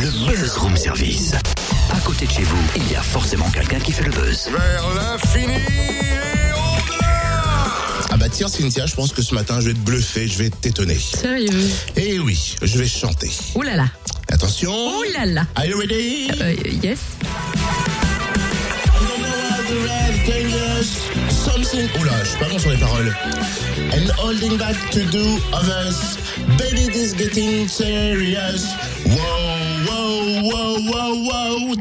Le Buzz Room Service. À côté de chez vous, il y a forcément quelqu'un qui fait le buzz. Vers l'infini et au-delà Ah bah tiens Cynthia, je pense que ce matin je vais te bluffer, je vais t'étonner. Sérieux? Eh oui, je vais chanter. Ouh là là. Attention. Ouh là là. Are you ready? Euh, yes. Something. Oula, je suis pas bon sur les paroles. And holding back to do others. Baby, this getting serious. Wow, wow, wow, wow,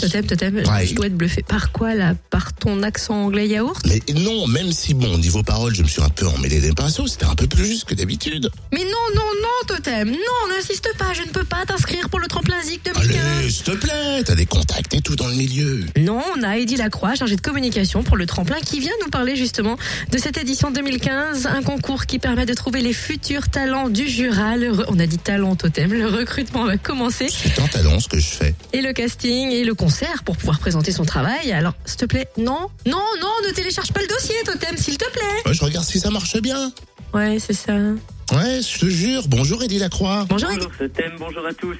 totem, totem. Ouais. Je dois être bluffé. Par quoi là? Par ton accent anglais yaourt? Mais non, même si bon, niveau paroles, je me suis un peu emmêlé des pinceaux, c'était un peu plus juste que d'habitude. Mais non, non, non, Totem. Non, n'insiste pas. Je ne peux pas t'inscrire pour le tremplin Zik 2015. Allez, s'il te plaît, t'as des contacts et tout dans le milieu. Non, on a Heidi Lacroix, chargée de communication pour le tremplin, qui vient nous parler justement de cette édition 2015, un concours qui permet de trouver les futurs talents du Jura. Le re- On a dit talent totem, le recrutement va commencer C'est un talent ce que je fais. et le casting et le concert pour pouvoir présenter son travail. Alors, s'il te plaît, non, non, non, ne télécharge pas le dossier, totem, s'il te plaît. Ouais, je regarde si ça marche bien. Ouais, c'est ça. Ouais, je te jure. Bonjour Eddie Lacroix. Bonjour. Bonjour ce thème, bonjour à tous.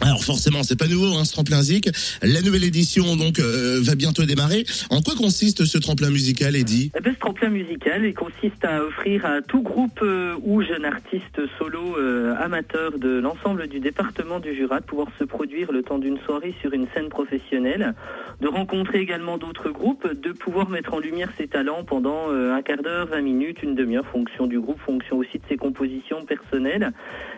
Alors forcément, c'est pas nouveau, hein, ce tremplin Zik. La nouvelle édition donc euh, va bientôt démarrer. En quoi consiste ce tremplin musical, Eddie? Eh ben, ce tremplin musical il consiste à offrir à tout groupe euh, ou jeune artiste solo euh, amateur de l'ensemble du département du Jura de pouvoir se produire le temps d'une soirée sur une scène professionnelle, de rencontrer également d'autres groupes, de pouvoir mettre en lumière ses talents pendant euh, un quart d'heure, 20 minutes, une demi-heure, fonction du groupe, fonction aussi de ses personnelles,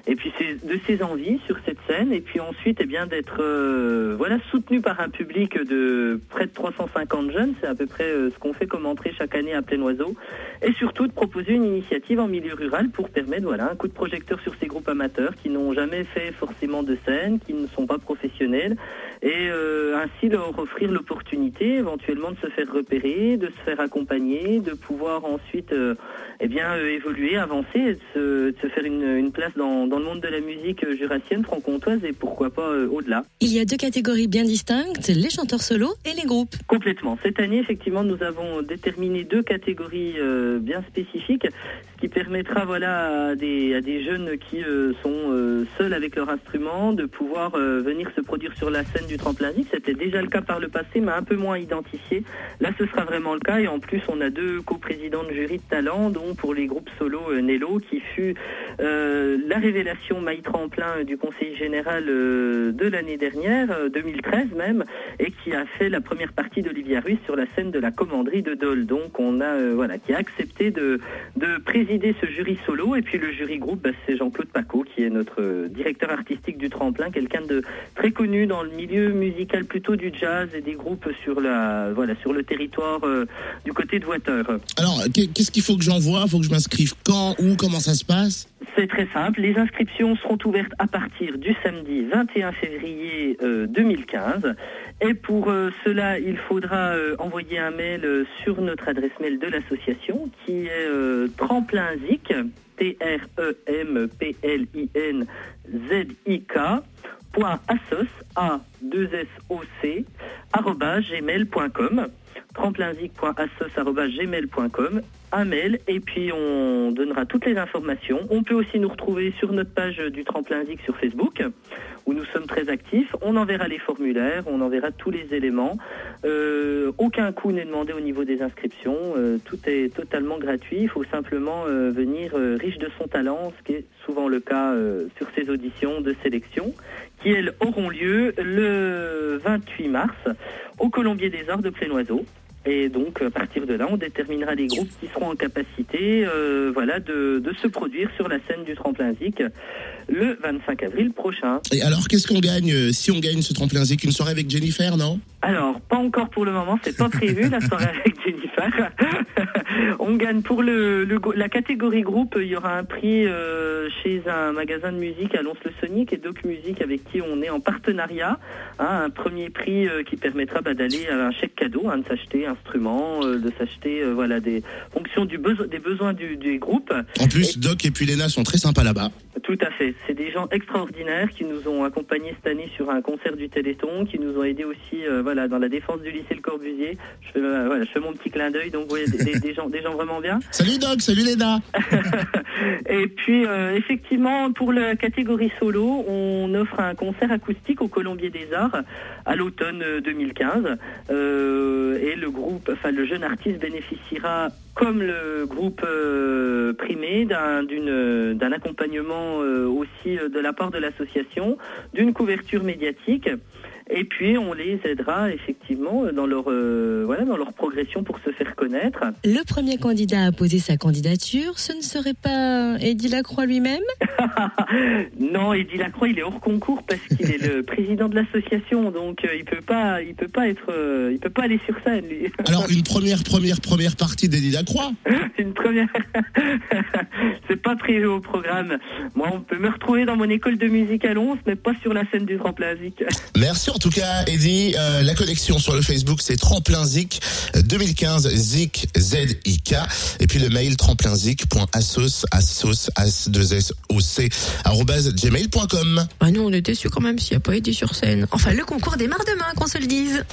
et puis c'est de ses envies sur cette scène, et puis ensuite eh bien d'être euh, voilà soutenu par un public de près de 350 jeunes, c'est à peu près euh, ce qu'on fait comme entrée chaque année à plein oiseau, et surtout de proposer une initiative en milieu rural pour permettre voilà un coup de projecteur sur ces groupes amateurs qui n'ont jamais fait forcément de scène, qui ne sont pas professionnels, et euh, ainsi leur offrir l'opportunité éventuellement de se faire repérer, de se faire accompagner, de pouvoir ensuite euh, eh bien euh, évoluer, avancer, et de se, de se faire une, une place dans, dans le monde de la musique euh, jurassienne, franc-comtoise et pourquoi pas euh, au-delà. Il y a deux catégories bien distinctes, les chanteurs solos et les groupes. Complètement. Cette année, effectivement, nous avons déterminé deux catégories euh, bien spécifiques, ce qui permettra voilà, à, des, à des jeunes qui euh, sont seuls avec leur instrument de pouvoir venir se produire sur la scène du tremplin Zik. C'était déjà le cas par le passé, mais un peu moins identifié. Là, ce sera vraiment le cas. Et en plus, on a deux coprésidents de jury de talent, dont pour les groupes solo Nello, qui fut la révélation maille tremplin euh, du Conseil général euh, de l'année dernière, euh, 2013 même, et qui a fait la première partie d'Olivia Ruiz sur la scène de la commanderie de Dole. Donc on a euh, voilà qui a accepté de, de présider ce jury solo. Et puis le jury groupe bah, c'est Jean-Claude Paco qui est notre euh, directeur artistique du tremplin, quelqu'un de très connu dans le milieu musical plutôt du jazz et des groupes sur la voilà sur le territoire euh, du côté de Water. Alors, qu'est- qu'est-ce qu'il faut que j'envoie? Faut que je m'inscrive quand? Où? Comment ça se passe? C'est très simple. Les inscriptions seront ouvertes à partir du samedi 21 février euh, 2015. Et pour euh, cela, il faudra euh, envoyer un mail euh, sur notre adresse mail de l'association qui est euh, tremplinzik, T-R-E-M-P-L-I-N-Z-I-K, point assos, a 2 s o c arobase gmail.com tremplinzik.assos.gmail.com un mail et puis on donnera toutes les informations. On peut aussi nous retrouver sur notre page du Tremplin Zik sur Facebook où nous sommes très actifs. On enverra les formulaires, on enverra tous les éléments. Euh, aucun coût n'est demandé au niveau des inscriptions. Euh, tout est totalement gratuit. Il faut simplement euh, venir riche de son talent, ce qui est souvent le cas sur ces auditions de sélection, qui elles auront lieu le 28 mars au Colombier des Arts de Plénoiseau. Et donc, à partir de là, on déterminera les groupes qui seront en capacité euh, voilà, de, de se produire sur la scène du tremplin Zik le 25 avril prochain. Et alors, qu'est-ce qu'on gagne euh, si on gagne ce tremplin Zik? Une soirée avec Jennifer, non? Alors, pas encore pour le moment, c'est pas prévu la soirée avec Jennifer. On gagne pour le, le la catégorie groupe, il y aura un prix euh, chez un magasin de musique à Lons-le-Sonic et Doc Music avec qui on est en partenariat. hein, un premier prix euh, qui permettra bah, d'aller à un chèque cadeau, hein, de s'acheter instruments, euh, de s'acheter euh, voilà des fonctions du beso- des besoins du, du groupe. En plus, Doc et puis Léna sont très sympas là-bas. Tout à fait. C'est des gens extraordinaires qui nous ont accompagnés cette année sur un concert du Téléthon, qui nous ont aidés aussi euh, voilà, dans la défense du lycée Le Corbusier. Je fais, euh, voilà, je fais mon petit clin d'œil, donc ouais, des, des- des gens, des gens vraiment bien. Salut Doc, salut Léna. Et puis, euh, effectivement, pour la catégorie solo, on offre un concert acoustique au Colombier des Arts à l'automne euh, 2015. Euh, et le groupe, enfin, le jeune artiste bénéficiera, comme le groupe primé, d'un accompagnement aussi euh, de la part de l'association, d'une couverture médiatique. Et puis, on les aidera effectivement dans leur, euh, voilà, dans leur progression pour se faire connaître. Le premier candidat à poser sa candidature, ce ne serait pas Eddie Lacroix lui-même? Non, Eddie Lacroix, il est hors concours parce qu'il est le président de l'association, donc euh, il peut pas, il peut pas être, euh, il peut pas aller sur scène. Lui. Alors une première, première, première partie d'Eddie Lacroix? Une première, c'est pas prévu au programme. Moi, on peut me retrouver dans mon école de musique à Lons, mais pas sur la scène du tremplin Zik. Merci en tout cas Eddie. Euh, la connexion sur le Facebook c'est Tremplin Zik 2015 Zik Z I K et puis le mail tremplinzik.assos assos as 2 s o c arobase gmail.com. Bah nous, on était sûr quand même s'il n'y a pas Eddie sur scène. Enfin, le concours démarre demain, qu'on se le dise.